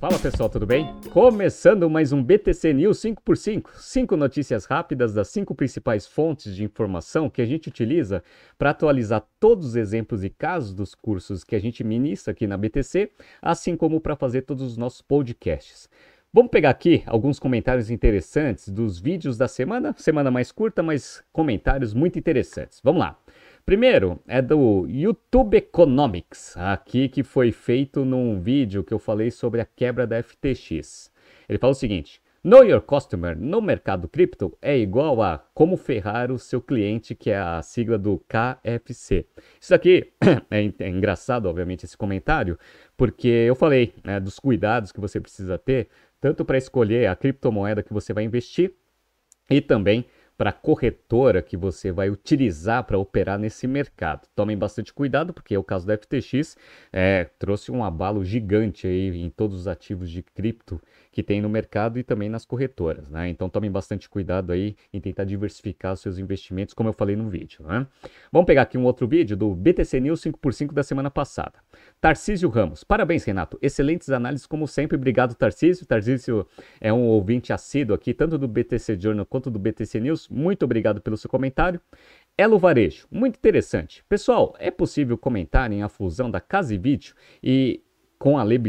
Fala pessoal, tudo bem? Começando mais um BTC News 5x5, cinco notícias rápidas das cinco principais fontes de informação que a gente utiliza para atualizar todos os exemplos e casos dos cursos que a gente ministra aqui na BTC, assim como para fazer todos os nossos podcasts. Vamos pegar aqui alguns comentários interessantes dos vídeos da semana, semana mais curta, mas comentários muito interessantes. Vamos lá. Primeiro é do YouTube Economics, aqui que foi feito num vídeo que eu falei sobre a quebra da FTX. Ele fala o seguinte: Know Your Customer no mercado cripto é igual a como ferrar o seu cliente, que é a sigla do KFC. Isso aqui é, é engraçado, obviamente, esse comentário, porque eu falei né, dos cuidados que você precisa ter, tanto para escolher a criptomoeda que você vai investir e também para a corretora que você vai utilizar para operar nesse mercado. Tomem bastante cuidado, porque o caso da FTX é, trouxe um abalo gigante aí em todos os ativos de cripto que tem no mercado e também nas corretoras. Né? Então tomem bastante cuidado aí em tentar diversificar os seus investimentos, como eu falei no vídeo. Né? Vamos pegar aqui um outro vídeo do BTC News 5x5 da semana passada. Tarcísio Ramos. Parabéns, Renato. Excelentes análises, como sempre. Obrigado, Tarcísio. Tarcísio é um ouvinte assíduo aqui, tanto do BTC Journal quanto do BTC News. Muito obrigado pelo seu comentário. Elo Varejo, muito interessante. Pessoal, é possível comentarem a fusão da Casa e Vídeo e com a Le?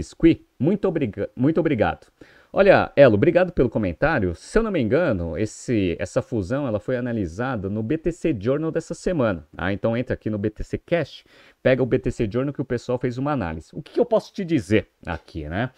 Muito, obriga muito obrigado. Olha, Elo, obrigado pelo comentário. Se eu não me engano, esse, essa fusão ela foi analisada no BTC Journal dessa semana. Ah, então entra aqui no BTC Cash, pega o BTC Journal que o pessoal fez uma análise. O que, que eu posso te dizer aqui, né?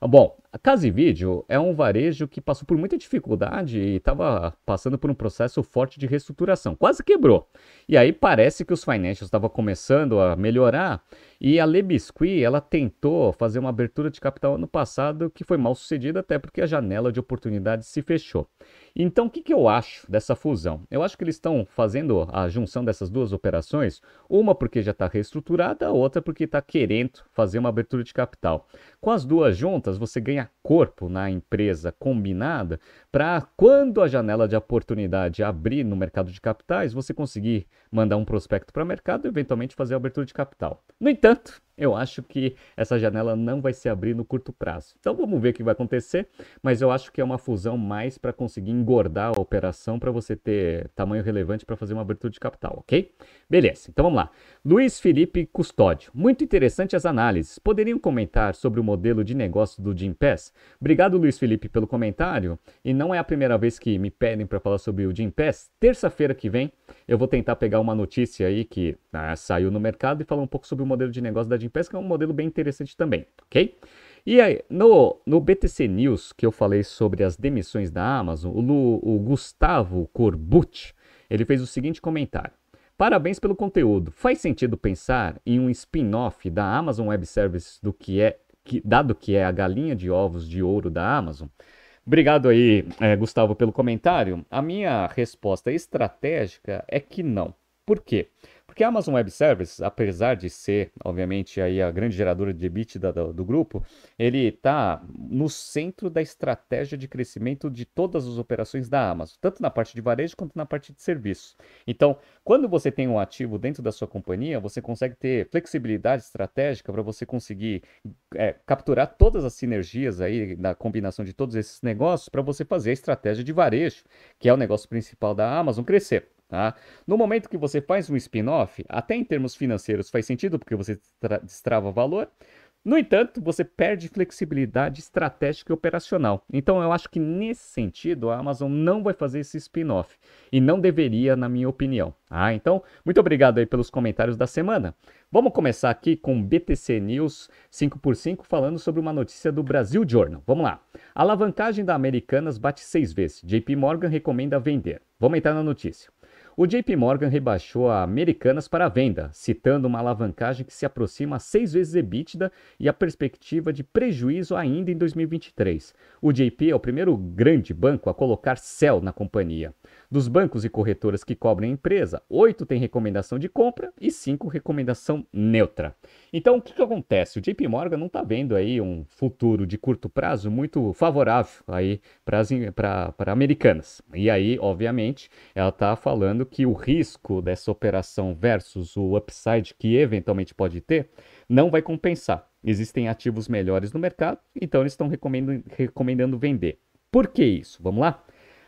Bom, a Casa e Vídeo é um varejo que passou por muita dificuldade e estava passando por um processo forte de reestruturação. Quase quebrou. E aí parece que os financials estavam começando a melhorar e a Le Biscuit, ela tentou fazer uma abertura de capital ano passado que foi mal sucedida até porque a janela de oportunidades se fechou. Então, o que, que eu acho dessa fusão? Eu acho que eles estão fazendo a junção dessas duas operações, uma porque já está reestruturada, a outra porque está querendo fazer uma abertura de capital. Com as duas juntas, você ganha corpo na empresa combinada para quando a janela de oportunidade abrir no mercado de capitais, você conseguir mandar um prospecto para o mercado e eventualmente fazer a abertura de capital. No entanto, eu acho que essa janela não vai se abrir no curto prazo. Então vamos ver o que vai acontecer, mas eu acho que é uma fusão mais para conseguir engordar a operação para você ter tamanho relevante para fazer uma abertura de capital, ok? Beleza, então vamos lá. Luiz Felipe Custódio, muito interessante as análises. Poderiam comentar sobre o modelo de negócio do Jim Pass? Obrigado, Luiz Felipe, pelo comentário. E não é a primeira vez que me pedem para falar sobre o Jim Pass. Terça-feira que vem eu vou tentar pegar uma notícia aí que ah, saiu no mercado e falar um pouco sobre o modelo de negócio da Gimpass, que é um modelo bem interessante também, ok? E aí, no, no BTC News, que eu falei sobre as demissões da Amazon, o, o Gustavo Corbucci, ele fez o seguinte comentário. Parabéns pelo conteúdo. Faz sentido pensar em um spin-off da Amazon Web Services do que é, que, dado que é a galinha de ovos de ouro da Amazon? Obrigado aí, é, Gustavo, pelo comentário. A minha resposta estratégica é que não. Por quê? Porque a Amazon Web Services, apesar de ser, obviamente, aí a grande geradora de EBITDA do, do grupo, ele está no centro da estratégia de crescimento de todas as operações da Amazon, tanto na parte de varejo quanto na parte de serviço. Então, quando você tem um ativo dentro da sua companhia, você consegue ter flexibilidade estratégica para você conseguir é, capturar todas as sinergias aí da combinação de todos esses negócios para você fazer a estratégia de varejo, que é o negócio principal da Amazon, crescer. Tá? No momento que você faz um spin-off, até em termos financeiros faz sentido porque você destrava valor. No entanto, você perde flexibilidade estratégica e operacional. Então, eu acho que nesse sentido a Amazon não vai fazer esse spin-off e não deveria, na minha opinião. Ah, então, muito obrigado aí pelos comentários da semana. Vamos começar aqui com BTC News 5x5 falando sobre uma notícia do Brasil Journal. Vamos lá. A alavancagem da Americanas bate seis vezes. JP Morgan recomenda vender. Vamos entrar na notícia. O JP Morgan rebaixou a Americanas para a venda, citando uma alavancagem que se aproxima a seis vezes EBITDA e a perspectiva de prejuízo ainda em 2023. O JP é o primeiro grande banco a colocar céu na companhia. Dos bancos e corretoras que cobrem a empresa, oito têm recomendação de compra e cinco recomendação neutra. Então, o que, que acontece? O JP Morgan não está vendo aí um futuro de curto prazo muito favorável aí para americanas. E aí, obviamente, ela está falando que o risco dessa operação versus o upside que eventualmente pode ter não vai compensar. Existem ativos melhores no mercado, então eles estão recomendando, recomendando vender. Por que isso? Vamos lá?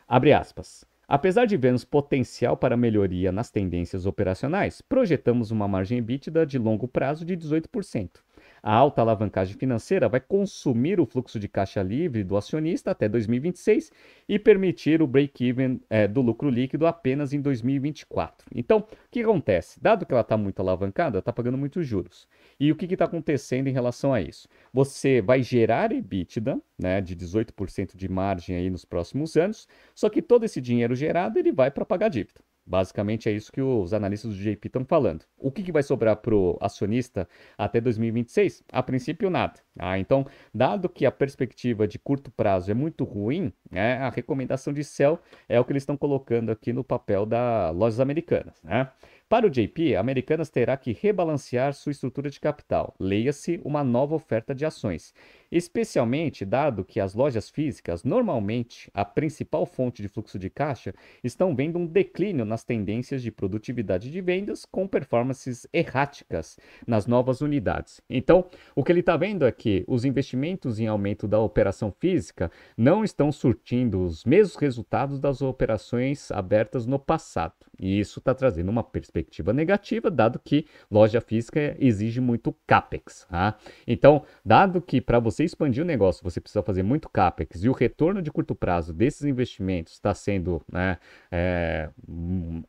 Abre aspas. Apesar de vermos potencial para melhoria nas tendências operacionais, projetamos uma margem EBITDA de longo prazo de 18%. A alta alavancagem financeira vai consumir o fluxo de caixa livre do acionista até 2026 e permitir o break-even é, do lucro líquido apenas em 2024. Então, o que acontece? Dado que ela está muito alavancada, está pagando muitos juros. E o que está acontecendo em relação a isso? Você vai gerar EBITDA né, de 18% de margem aí nos próximos anos, só que todo esse dinheiro gerado ele vai para pagar dívida. Basicamente é isso que os analistas do JP estão falando. O que, que vai sobrar para o acionista até 2026? A princípio, nada. Ah, então, dado que a perspectiva de curto prazo é muito ruim, né, a recomendação de sell é o que eles estão colocando aqui no papel da Lojas Americanas. Né? Para o JP, Americanas terá que rebalancear sua estrutura de capital, leia-se uma nova oferta de ações, especialmente dado que as lojas físicas, normalmente a principal fonte de fluxo de caixa, estão vendo um declínio nas tendências de produtividade de vendas com performances erráticas nas novas unidades. Então, o que ele está vendo é que os investimentos em aumento da operação física não estão surtindo os mesmos resultados das operações abertas no passado. E isso está trazendo uma perspectiva negativa, dado que loja física exige muito capex. Tá? Então, dado que para você expandir o negócio você precisa fazer muito capex e o retorno de curto prazo desses investimentos está sendo né, é,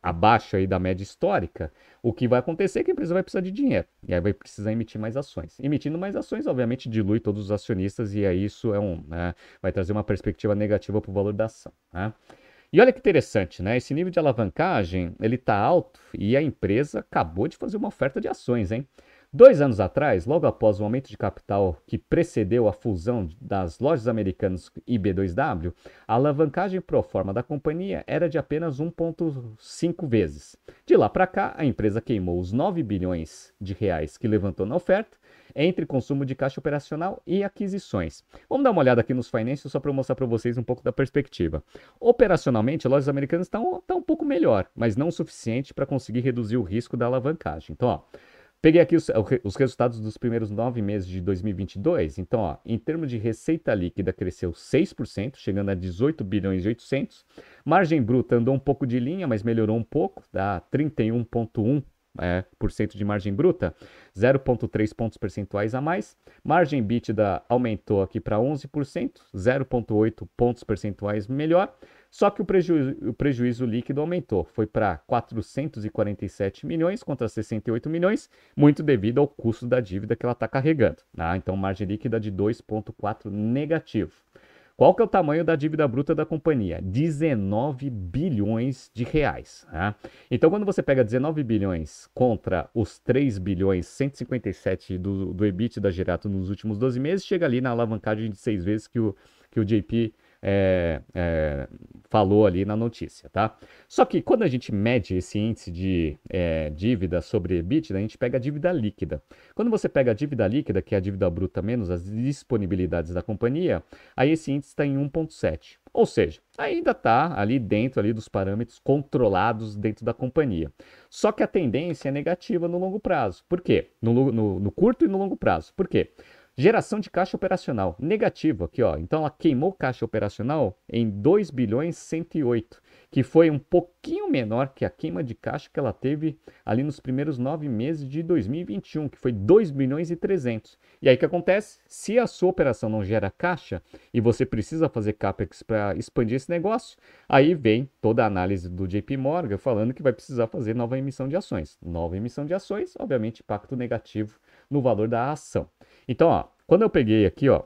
abaixo aí da média histórica, o que vai acontecer é que a empresa vai precisar de dinheiro e aí vai precisar emitir mais ações. Emitindo mais ações, obviamente, dilui todos os acionistas e aí isso é um, né, vai trazer uma perspectiva negativa para o valor da ação. Né? E olha que interessante, né? Esse nível de alavancagem, ele está alto e a empresa acabou de fazer uma oferta de ações, hein? Dois anos atrás, logo após o aumento de capital que precedeu a fusão das lojas americanas e B2W, a alavancagem pro forma da companhia era de apenas 1,5 vezes. De lá para cá, a empresa queimou os 9 bilhões de reais que levantou na oferta entre consumo de caixa operacional e aquisições. Vamos dar uma olhada aqui nos financials só para mostrar para vocês um pouco da perspectiva. Operacionalmente, lojas americanas estão tá um pouco melhor, mas não o suficiente para conseguir reduzir o risco da alavancagem. Então, ó, Peguei aqui os, os, resultados dos primeiros nove meses de 2022. Então, ó, em termos de receita líquida, cresceu 6%, chegando a 18 bilhões e 800. Margem bruta andou um pouco de linha, mas melhorou um pouco, dá 31,1% é, por cento de margem bruta, 0,3 pontos percentuais a mais. Margem bítida aumentou aqui para 11%, 0,8 pontos percentuais melhor. Só que o prejuízo, o prejuízo líquido aumentou, foi para 447 milhões contra 68 milhões, muito devido ao custo da dívida que ela está carregando. Tá? Então, margem líquida de 2,4 negativo. Qual que é o tamanho da dívida bruta da companhia? 19 bilhões de reais. Né? Então, quando você pega 19 bilhões contra os 3 bilhões 157 do, do EBITDA gerado nos últimos 12 meses, chega ali na alavancagem de 6 vezes que o, que o JP é, é, falou ali na notícia, tá? Só que quando a gente mede esse índice de é, dívida sobre EBITDA, a gente pega a dívida líquida. Quando você pega a dívida líquida, que é a dívida bruta menos as disponibilidades da companhia, aí esse índice está em 1,7. Ou seja, ainda está ali dentro ali dos parâmetros controlados dentro da companhia. Só que a tendência é negativa no longo prazo. Por quê? No, no, no curto e no longo prazo. Por quê? Geração de caixa operacional negativo aqui, ó. Então ela queimou caixa operacional em 2 bilhões 108, que foi um pouquinho menor que a queima de caixa que ela teve ali nos primeiros nove meses de 2021, que foi 2 bilhões e 300. E aí o que acontece? Se a sua operação não gera caixa e você precisa fazer capex para expandir esse negócio, aí vem toda a análise do JP Morgan falando que vai precisar fazer nova emissão de ações. Nova emissão de ações, obviamente, impacto negativo no valor da ação. Então, ó, quando eu peguei aqui, ó,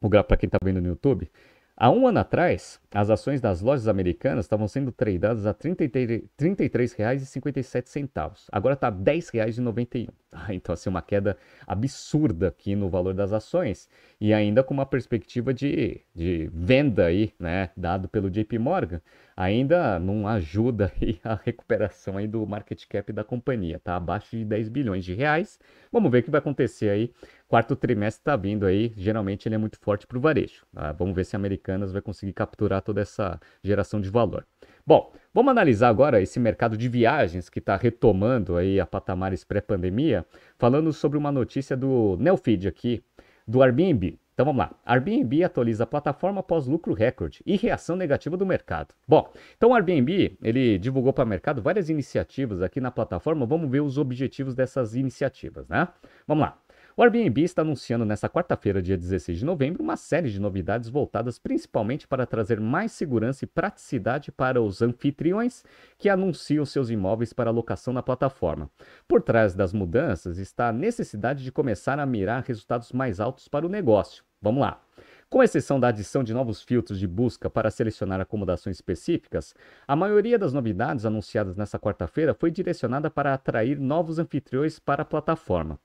o gráfico para quem está vendo no YouTube, há um ano atrás, as ações das lojas americanas estavam sendo tradeadas a R$ 33,57. Agora está R$ 10,91. Ah, então, assim, uma queda absurda aqui no valor das ações e ainda com uma perspectiva de, de venda aí, né, dado pelo JP Morgan, ainda não ajuda aí a recuperação aí do market cap da companhia, tá abaixo de 10 bilhões de reais. Vamos ver o que vai acontecer aí. Quarto trimestre está vindo aí, geralmente ele é muito forte para o varejo. Tá? Vamos ver se a Americanas vai conseguir capturar toda essa geração de valor. Bom, vamos analisar agora esse mercado de viagens que está retomando aí a patamares pré-pandemia, falando sobre uma notícia do Neofeed aqui, do Airbnb. Então vamos lá. Airbnb atualiza a plataforma após lucro recorde e reação negativa do mercado. Bom, então o Airbnb, ele divulgou para o mercado várias iniciativas aqui na plataforma. Vamos ver os objetivos dessas iniciativas, né? Vamos lá. O Airbnb está anunciando nesta quarta-feira, dia 16 de novembro, uma série de novidades voltadas principalmente para trazer mais segurança e praticidade para os anfitriões que anunciam seus imóveis para locação na plataforma. Por trás das mudanças está a necessidade de começar a mirar resultados mais altos para o negócio. Vamos lá. Com exceção da adição de novos filtros de busca para selecionar acomodações específicas, a maioria das novidades anunciadas nesta quarta-feira foi direcionada para atrair novos anfitriões para a plataforma.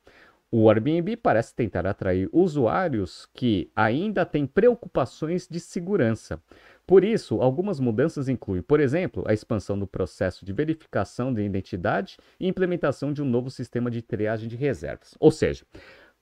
O Airbnb parece tentar atrair usuários que ainda têm preocupações de segurança. Por isso, algumas mudanças incluem, por exemplo, a expansão do processo de verificação de identidade e implementação de um novo sistema de triagem de reservas. Ou seja,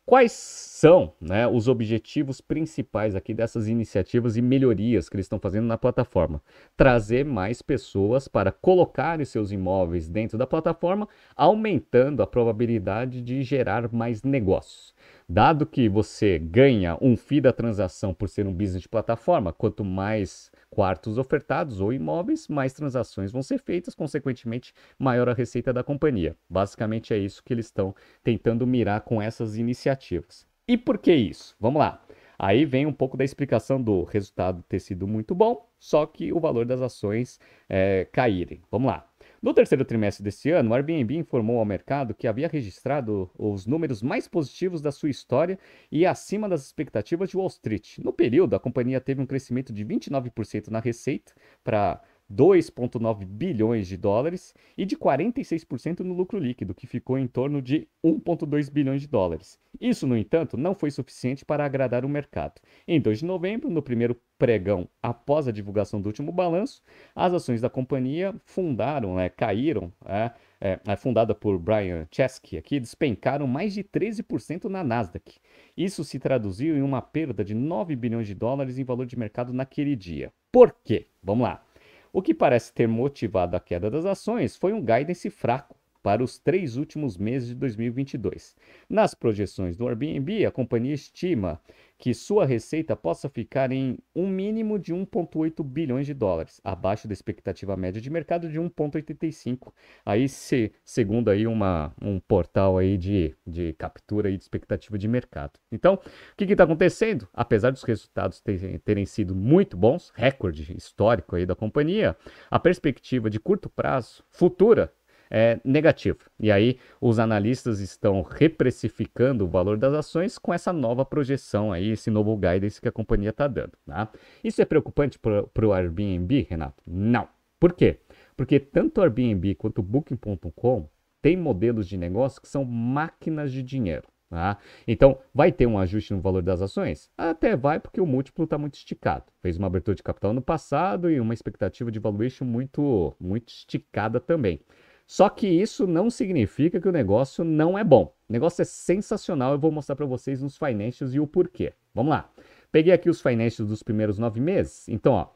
Quais são né, os objetivos principais aqui dessas iniciativas e melhorias que eles estão fazendo na plataforma? Trazer mais pessoas para colocarem seus imóveis dentro da plataforma, aumentando a probabilidade de gerar mais negócios. Dado que você ganha um FII da transação por ser um business de plataforma, quanto mais quartos ofertados ou imóveis, mais transações vão ser feitas, consequentemente, maior a receita da companhia. Basicamente é isso que eles estão tentando mirar com essas iniciativas. E por que isso? Vamos lá. Aí vem um pouco da explicação do resultado ter sido muito bom, só que o valor das ações é, caírem. Vamos lá. No terceiro trimestre deste ano, o Airbnb informou ao mercado que havia registrado os números mais positivos da sua história e acima das expectativas de Wall Street. No período, a companhia teve um crescimento de 29% na receita para 2,9 bilhões de dólares e de 46% no lucro líquido, que ficou em torno de 1,2 bilhões de dólares. Isso, no entanto, não foi suficiente para agradar o mercado. Em 2 de novembro, no primeiro pregão após a divulgação do último balanço, as ações da companhia fundaram, né, caíram, é, é, é, fundada por Brian Chesky aqui, despencaram mais de 13% na Nasdaq. Isso se traduziu em uma perda de 9 bilhões de dólares em valor de mercado naquele dia. Por quê? Vamos lá. O que parece ter motivado a queda das ações foi um guidance fraco para os três últimos meses de 2022. Nas projeções do Airbnb, a companhia estima que sua receita possa ficar em um mínimo de 1,8 bilhões de dólares, abaixo da expectativa média de mercado de 1,85. Aí, se, segundo aí uma, um portal aí de, de captura aí de expectativa de mercado. Então, o que está acontecendo? Apesar dos resultados terem, terem sido muito bons, recorde histórico aí da companhia, a perspectiva de curto prazo, futura, é negativo. E aí os analistas estão reprecificando o valor das ações com essa nova projeção aí, esse novo guidance que a companhia está dando. Tá? Isso é preocupante para o Airbnb, Renato? Não. Por quê? Porque tanto o Airbnb quanto o Booking.com têm modelos de negócio que são máquinas de dinheiro. Tá? Então, vai ter um ajuste no valor das ações? Até vai, porque o múltiplo está muito esticado. Fez uma abertura de capital no passado e uma expectativa de valuation muito, muito esticada também. Só que isso não significa que o negócio não é bom. O negócio é sensacional, eu vou mostrar para vocês nos financials e o porquê. Vamos lá. Peguei aqui os financials dos primeiros nove meses. Então, ó,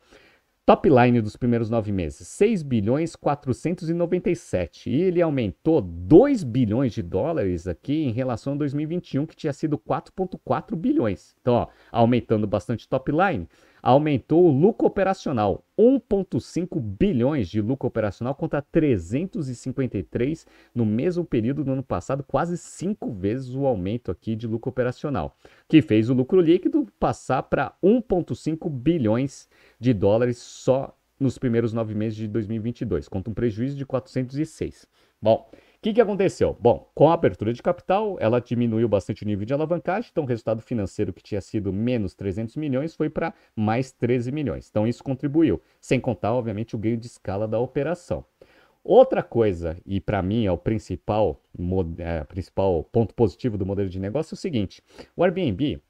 top line dos primeiros nove meses, 6 bilhões 497. E ele aumentou 2 bilhões de dólares aqui em relação a 2021, que tinha sido 4,4 bilhões. Então, ó, aumentando bastante top line aumentou o lucro operacional, 1,5 bilhões de lucro operacional contra 353 no mesmo período do ano passado, quase cinco vezes o aumento aqui de lucro operacional, que fez o lucro líquido passar para 1,5 bilhões de dólares só nos primeiros nove meses de 2022, contra um prejuízo de 406. Bom, que, que aconteceu? Bom, com a abertura de capital, ela diminuiu bastante o nível de alavancagem, então o resultado financeiro que tinha sido menos 300 milhões foi para mais 13 milhões. Então isso contribuiu, sem contar, obviamente, o ganho de escala da operação. Outra coisa, e para mim é o principal, é, principal ponto positivo do modelo de negócio, é o seguinte: o Airbnb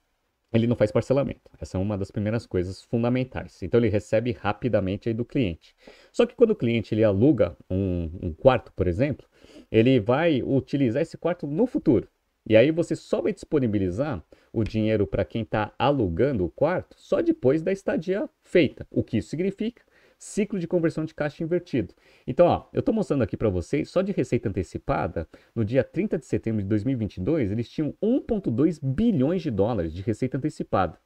ele não faz parcelamento. Essa é uma das primeiras coisas fundamentais. Então ele recebe rapidamente aí do cliente. Só que quando o cliente ele aluga um, um quarto, por exemplo, ele vai utilizar esse quarto no futuro. E aí você só vai disponibilizar o dinheiro para quem está alugando o quarto só depois da estadia feita. O que isso significa? ciclo de conversão de caixa invertido. Então, ó, eu estou mostrando aqui para vocês, só de receita antecipada, no dia 30 de setembro de 2022, eles tinham 1,2 bilhões de dólares de receita antecipada.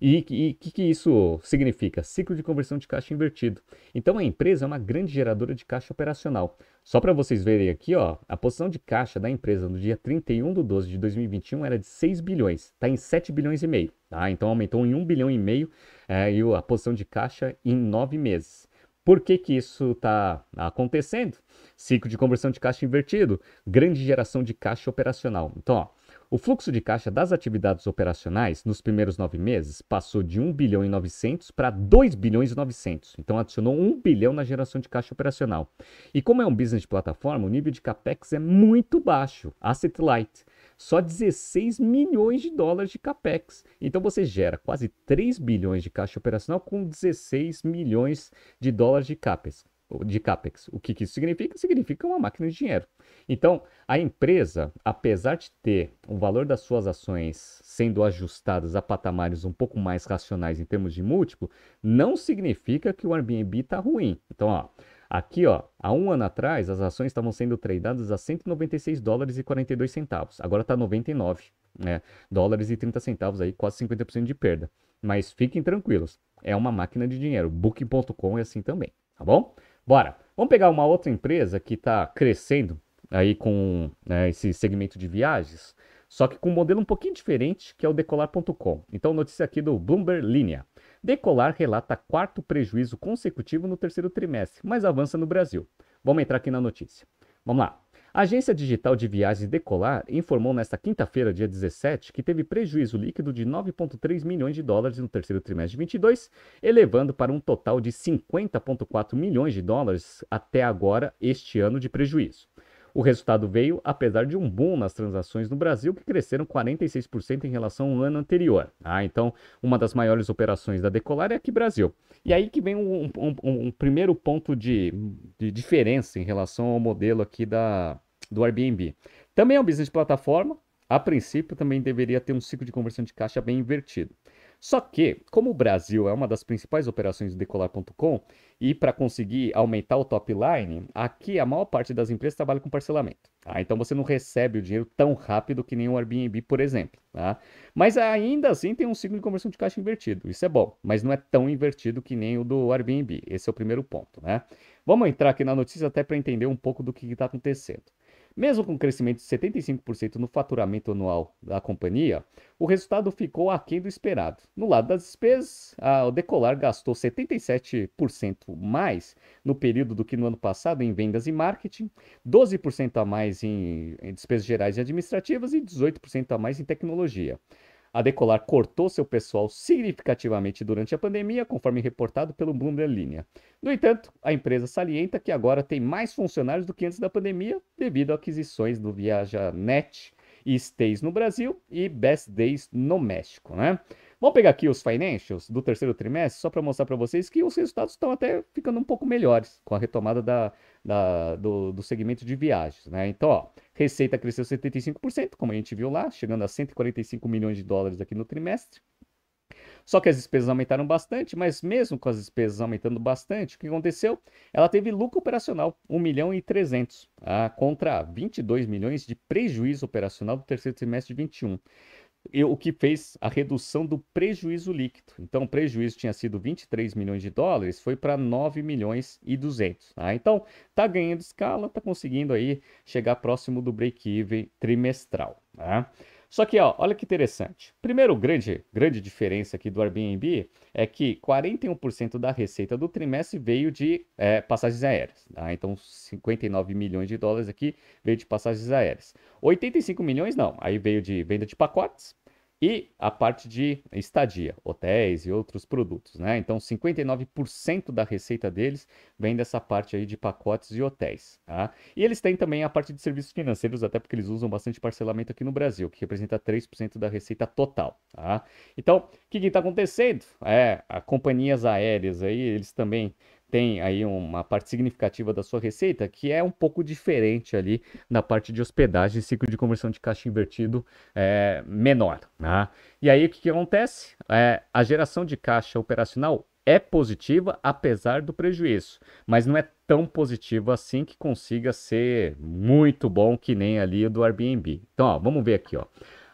E o que, que isso significa? Ciclo de conversão de caixa invertido. Então a empresa é uma grande geradora de caixa operacional. Só para vocês verem aqui, ó, a posição de caixa da empresa no dia 31 de 12 de 2021 era de 6 bilhões, está em 7 bilhões e meio. Tá? Então aumentou em 1 bilhão e meio é, e a posição de caixa em 9 meses. Por que, que isso está acontecendo? Ciclo de conversão de caixa invertido, grande geração de caixa operacional. Então, ó, o fluxo de caixa das atividades operacionais nos primeiros nove meses passou de 1 bilhão e 900 para 2 bilhões e 900. Então adicionou 1 bilhão na geração de caixa operacional. E como é um business de plataforma, o nível de capex é muito baixo, asset light. Só 16 milhões de dólares de capex. Então você gera quase 3 bilhões de caixa operacional com 16 milhões de dólares de capex de CAPEX. O que, que isso significa? Significa uma máquina de dinheiro. Então, a empresa, apesar de ter o valor das suas ações sendo ajustadas a patamares um pouco mais racionais em termos de múltiplo, não significa que o Airbnb está ruim. Então, ó, aqui, ó, há um ano atrás, as ações estavam sendo tradeadas a 196 dólares e 42 centavos. Agora está 99 né, dólares e 30 centavos, aí quase 50% de perda. Mas fiquem tranquilos, é uma máquina de dinheiro. Booking.com é assim também, tá bom? Bora. Vamos pegar uma outra empresa que está crescendo aí com né, esse segmento de viagens, só que com um modelo um pouquinho diferente, que é o Decolar.com. Então, notícia aqui do Bloomberg Linha. Decolar relata quarto prejuízo consecutivo no terceiro trimestre, mas avança no Brasil. Vamos entrar aqui na notícia. Vamos lá. A agência digital de viagens Decolar informou nesta quinta-feira, dia 17, que teve prejuízo líquido de 9,3 milhões de dólares no terceiro trimestre de 22, elevando para um total de 50,4 milhões de dólares até agora este ano de prejuízo. O resultado veio apesar de um boom nas transações no Brasil, que cresceram 46% em relação ao ano anterior. Ah, então, uma das maiores operações da Decolar é aqui Brasil. E aí que vem um, um, um, primeiro ponto de, de diferença em relação ao modelo aqui da, do Airbnb. Também é um business de plataforma, a princípio também deveria ter um ciclo de conversão de caixa bem invertido. Só que, como o Brasil é uma das principais operações do Decolar.com, e para conseguir aumentar o top line, aqui a maior parte das empresas trabalha com parcelamento. Tá? Então você não recebe o dinheiro tão rápido que nem o Airbnb, por exemplo. Tá? Mas ainda assim tem um ciclo de conversão de caixa invertido. Isso é bom, mas não é tão invertido que nem o do Airbnb. Esse é o primeiro ponto. Né? Vamos entrar aqui na notícia até para entender um pouco do que está acontecendo. Mesmo com um crescimento de 75% no faturamento anual da companhia, o resultado ficou aquém do esperado. No lado das despesas, a, Decolar gastou 77% mais no período do que no ano passado em vendas e marketing, 12% a mais em, em despesas gerais e administrativas e 18% a mais em tecnologia. A Decolar cortou seu pessoal significativamente durante a pandemia, conforme reportado pelo Bloomberg Linha. No entanto, a empresa salienta que agora tem mais funcionários do que antes da pandemia, devido a aquisições do ViajaNet e Stays no Brasil e Best Days no México, né? Vamos pegar aqui os financials do terceiro trimestre, só para mostrar para vocês que os resultados estão até ficando um pouco melhores com a retomada da, da, do, do segmento de viagens. Né? Então, ó, receita cresceu 75%, como a gente viu lá, chegando a 145 milhões de dólares aqui no trimestre. Só que as despesas aumentaram bastante, mas mesmo com as despesas aumentando bastante, o que aconteceu? Ela teve lucro operacional, 1 milhão e 300, ah, contra 22 milhões de prejuízo operacional do terceiro trimestre de 21 o que fez a redução do prejuízo líquido. Então, o prejuízo tinha sido 23 milhões de dólares, foi para 9 milhões e 200. Tá? Então, está ganhando escala, está conseguindo aí chegar próximo do break-even trimestral. Tá? Só que, ó, olha que interessante. Primeiro grande, grande diferença aqui do Airbnb é que 41% da receita do trimestre veio de é, passagens aéreas. Tá? Então, 59 milhões de dólares aqui veio de passagens aéreas. 85 milhões não, aí veio de venda de pacotes e a parte de estadia, hotéis e outros produtos, né? Então, 59% da receita deles vem dessa parte aí de pacotes e hotéis, tá? E eles têm também a parte de serviços financeiros, até porque eles usam bastante parcelamento aqui no Brasil, que representa 3% da receita total, tá? Então, o que está acontecendo? É, a companhias aéreas aí, eles também tem aí uma parte significativa da sua receita que é um pouco diferente ali na parte de hospedagem, ciclo de conversão de caixa invertido é menor. Né? E aí o que, que acontece? É, a geração de caixa operacional é positiva apesar do prejuízo, mas não é tão positiva assim que consiga ser muito bom que nem ali o do Airbnb. Então, ó, vamos ver aqui, ó.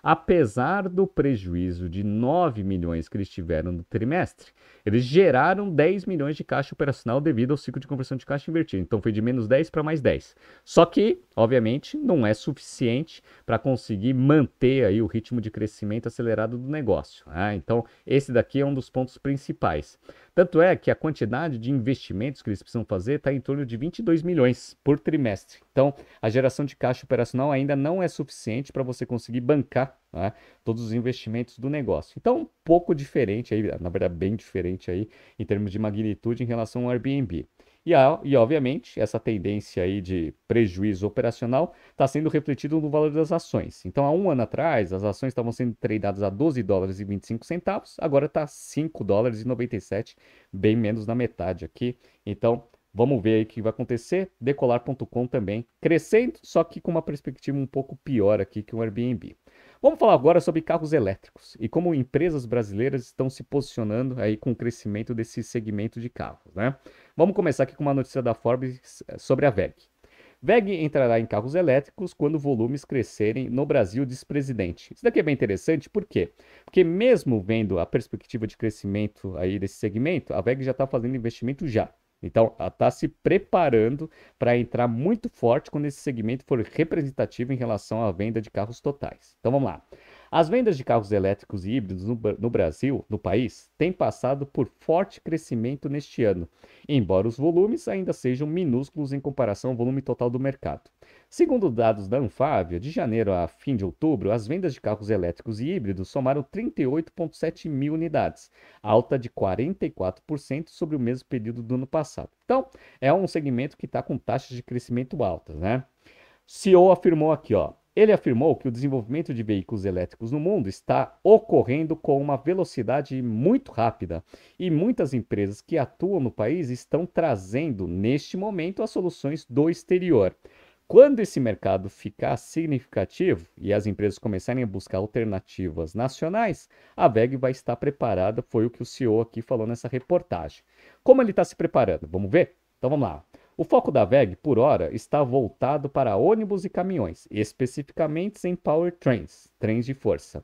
Apesar do prejuízo de 9 milhões que eles tiveram no trimestre, eles geraram 10 milhões de caixa operacional devido ao ciclo de conversão de caixa invertido. Então foi de menos 10 para mais 10. Só que, obviamente, não é suficiente para conseguir manter aí o ritmo de crescimento acelerado do negócio. Né? Então, esse daqui é um dos pontos principais. Tanto é que a quantidade de investimentos que eles precisam fazer está em torno de 22 milhões por trimestre. Então, a geração de caixa operacional ainda não é suficiente para você conseguir bancar né, todos os investimentos do negócio. Então, um pouco diferente aí, na verdade, bem diferente aí em termos de magnitude em relação ao Airbnb. E, e, obviamente, essa tendência aí de prejuízo operacional está sendo refletido no valor das ações. Então, há um ano atrás, as ações estavam sendo tradeadas a 12 dólares e 25 centavos, agora está 5 dólares e 97, bem menos na metade aqui. Então, vamos ver aí o que vai acontecer. Decolar.com também crescendo, só que com uma perspectiva um pouco pior aqui que o Airbnb. Vamos falar agora sobre carros elétricos e como empresas brasileiras estão se posicionando aí com o crescimento desse segmento de carros, né? Vamos começar aqui com uma notícia da Forbes eh, sobre a VEG. VEG entrará em carros elétricos quando volumes crescerem no Brasil, diz presidente. Isso daqui é bem interessante, por quê? Porque mesmo vendo a perspectiva de crescimento aí desse segmento, a VEG já está fazendo investimento já. Então, ela está se preparando para entrar muito forte quando esse segmento for representativo em relação à venda de carros totais. Então, vamos lá. As vendas de carros elétricos e híbridos no, no, Brasil, no país, têm passado por forte crescimento neste ano, embora os volumes ainda sejam minúsculos em comparação ao volume total do mercado. Segundo dados da Anfávia, de janeiro a fim de outubro, as vendas de carros elétricos e híbridos somaram 38,7 mil unidades, alta de 44% sobre o mesmo período do ano passado. Então, é um segmento que está com taxas de crescimento altas, né? CEO afirmou aqui, ó, ele afirmou que o desenvolvimento de veículos elétricos no mundo está ocorrendo com uma velocidade muito rápida e muitas empresas que atuam no país estão trazendo, neste momento, as soluções do exterior. Quando esse mercado ficar significativo e as empresas começarem a buscar alternativas nacionais, a VEG vai estar preparada, foi o que o CEO aqui falou nessa reportagem. Como ele está se preparando? Vamos ver? Então vamos lá. O foco da VEG, por hora, está voltado para ônibus e caminhões, especificamente em powertrains, trens de força,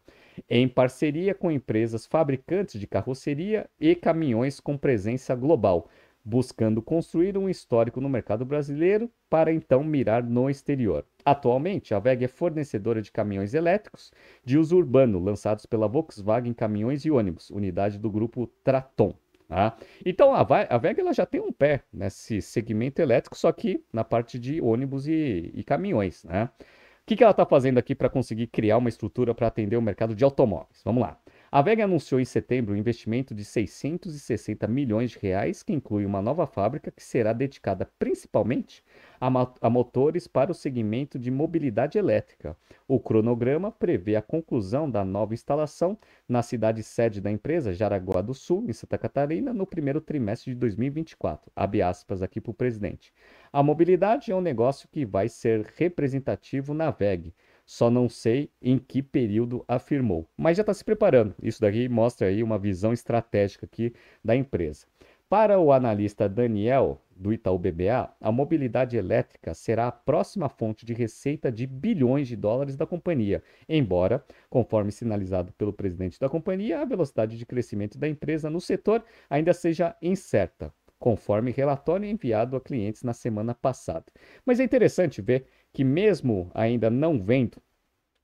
em parceria com empresas fabricantes de carroceria e caminhões com presença global, buscando construir um histórico no mercado brasileiro para então mirar no exterior. Atualmente, a VEG é fornecedora de caminhões elétricos de uso urbano lançados pela Volkswagen Caminhões e Ônibus, unidade do grupo Traton. Tá? Então a, a VEG ela já tem um pé nesse segmento elétrico, só que na parte de ônibus e, e caminhões. Né? O que, que ela está fazendo aqui para conseguir criar uma estrutura para atender o mercado de automóveis? Vamos lá. A VEG anunciou em setembro um investimento de 660 milhões de reais, que inclui uma nova fábrica que será dedicada principalmente a, a motores para o segmento de mobilidade elétrica. O cronograma prevê a conclusão da nova instalação na cidade sede da empresa, Jaraguá do Sul, em Santa Catarina, no primeiro trimestre de 2024. Abre aspas aqui para o presidente. A mobilidade é um negócio que vai ser representativo na VEG só não sei em que período afirmou. Mas já está se preparando. Isso daqui mostra aí uma visão estratégica aqui da empresa. Para o analista Daniel, do Itaú BBA, a mobilidade elétrica será a próxima fonte de receita de bilhões de dólares da companhia, embora, conforme sinalizado pelo presidente da companhia, a velocidade de crescimento da empresa no setor ainda seja incerta, conforme relatório enviado a clientes na semana passada. Mas é interessante ver que mesmo ainda não vendo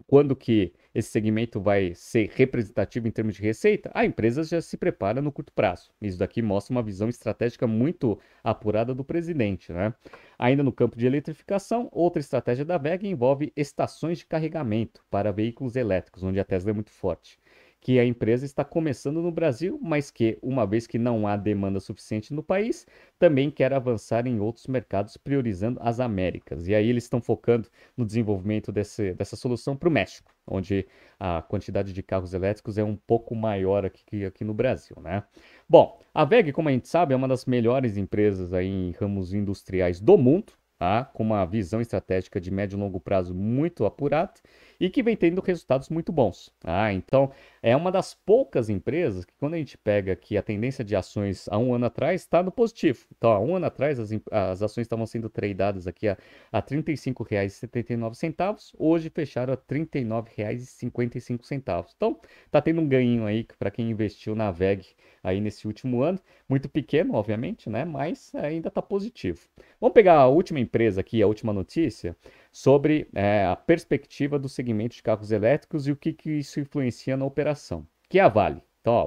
quando que esse segmento vai ser representativo em termos de receita, a empresa já se prepara no curto prazo. Isso daqui mostra uma visão estratégica muito apurada do presidente. Né? Ainda no campo de eletrificação, outra estratégia da VEG envolve estações de carregamento para veículos elétricos, onde a Tesla é muito forte que a empresa está começando no Brasil, mas que, uma vez que não há demanda suficiente no país, também quer avançar em outros mercados, priorizando as Américas. E aí eles estão focando no desenvolvimento desse, dessa solução para o México, onde a quantidade de carros elétricos é um pouco maior aqui aqui no Brasil, né? Bom, a VEG, como a gente sabe, é uma das melhores empresas aí em ramos industriais do mundo, tá? com uma visão estratégica de médio e longo prazo muito apurada e que vem tendo resultados muito bons. Ah, então é uma das poucas empresas que quando a gente pega aqui a tendência de ações há um ano atrás está no positivo. Então, há um ano atrás as, as ações estavam sendo tradeadas aqui a, a R$ 35,79, hoje fecharam a R$ 39,55. Então, tá tendo um ganho aí para quem investiu na VEG aí nesse último ano, muito pequeno, obviamente, né, mas ainda está positivo. Vamos pegar a última empresa aqui, a última notícia, sobre é, a perspectiva do segmento de carros elétricos e o que, que isso influencia na operação, que é a Vale. Então, ó,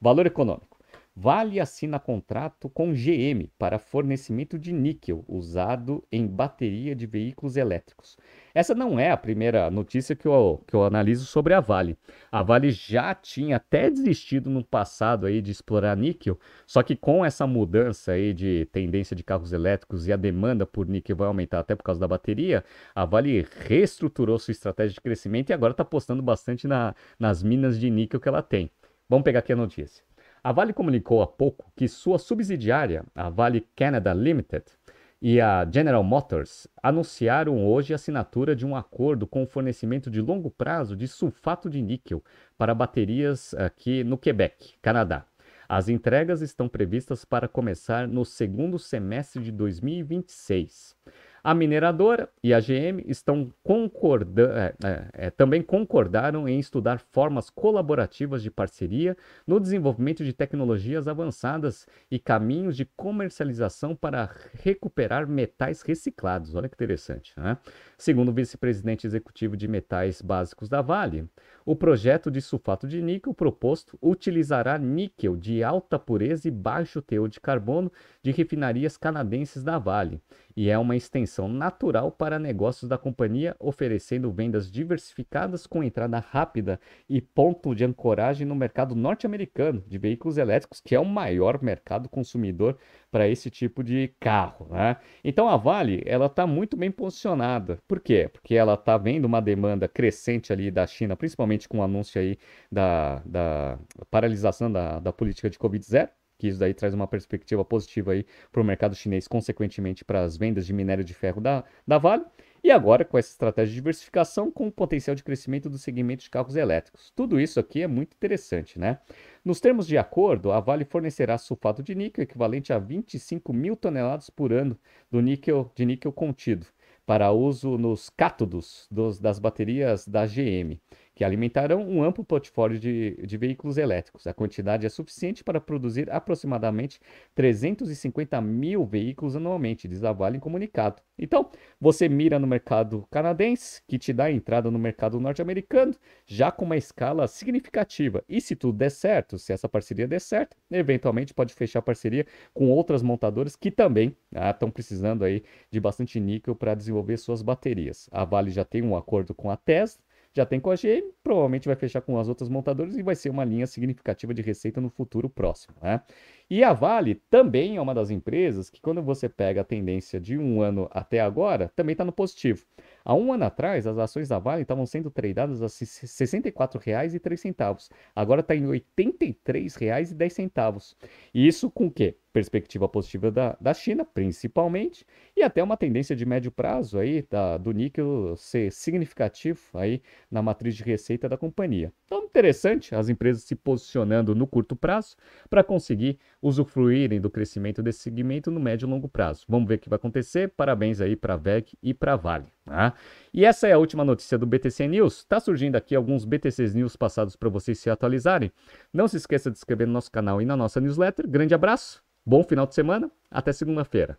valor econômico. Vale assina contrato com GM para fornecimento de níquel usado em bateria de veículos elétricos. Essa não é a primeira notícia que eu, que eu analiso sobre a Vale. A Vale já tinha até desistido no passado aí de explorar níquel, só que com essa mudança aí de tendência de carros elétricos e a demanda por níquel vai aumentar até por causa da bateria, a Vale reestruturou sua estratégia de crescimento e agora está apostando bastante na, nas minas de níquel que ela tem. Vamos pegar aqui a notícia. A Vale comunicou há pouco que sua subsidiária, a Vale Canada Limited, e a General Motors anunciaram hoje a assinatura de um acordo com o fornecimento de longo prazo de sulfato de níquel para baterias aqui no Quebec, Canadá. As entregas estão previstas para começar no segundo semestre de 2026. A mineradora e a GM estão é, é, é, também concordaram em estudar formas colaborativas de parceria no desenvolvimento de tecnologias avançadas e caminhos de comercialização para recuperar metais reciclados. Olha que interessante. Né? Segundo o vice-presidente executivo de metais básicos da Vale, o projeto de sulfato de níquel proposto utilizará níquel de alta pureza e baixo teor de carbono de refinarias canadenses da Vale e é uma extensão natural para negócios da companhia, oferecendo vendas diversificadas com entrada rápida e ponto de ancoragem no mercado norte-americano de veículos elétricos, que é o maior mercado consumidor para esse tipo de carro. Né? Então a Vale ela está muito bem posicionada. Por quê? Porque ela está vendo uma demanda crescente ali da China, principalmente com o anúncio aí da, da paralisação da, da política de Covid-0 que isso daí traz uma perspectiva positiva aí para o mercado chinês, consequentemente para as vendas de minério de ferro da, da Vale. E agora, com essa estratégia de diversificação, com o potencial de crescimento do segmento de carros elétricos. Tudo isso aqui é muito interessante, né? Nos termos de acordo, a Vale fornecerá sulfato de níquel equivalente a 25 mil toneladas por ano do níquel, de níquel contido para uso nos cátodos dos, das baterias da GM que alimentarão um amplo portfólio de, de veículos elétricos. A quantidade é suficiente para produzir aproximadamente 350 mil veículos anualmente, diz a Vale em comunicado. Então, você mira no mercado canadense, que te dá entrada no mercado norte-americano, já com uma escala significativa. E se tudo der certo, se essa parceria der certo, eventualmente pode fechar parceria com outras montadoras que também estão ah, precisando aí de bastante níquel para desenvolver suas baterias. A Vale já tem um acordo com a Tesla, já tem com a GM, provavelmente vai fechar com as outras montadoras e vai ser uma linha significativa de receita no futuro próximo. Né? E a Vale também é uma das empresas que, quando você pega a tendência de um ano até agora, também está no positivo. Há um ano atrás, as ações da Vale estavam sendo tradeadas a R$ 64,03. Agora está em R$ 83,10. E isso com o quê? Perspectiva positiva da, da China, principalmente, e até uma tendência de médio prazo aí da, do níquel ser significativo aí na matriz de receita da companhia. Então, interessante as empresas se posicionando no curto prazo para conseguir usufruírem do crescimento desse segmento no médio e longo prazo. Vamos ver o que vai acontecer. Parabéns aí para a VEG e para a Vale. Tá? E essa é a última notícia do BTC News. Está surgindo aqui alguns BTCs News passados para vocês se atualizarem. Não se esqueça de se inscrever no nosso canal e na nossa newsletter. Grande abraço, bom final de semana, até segunda-feira.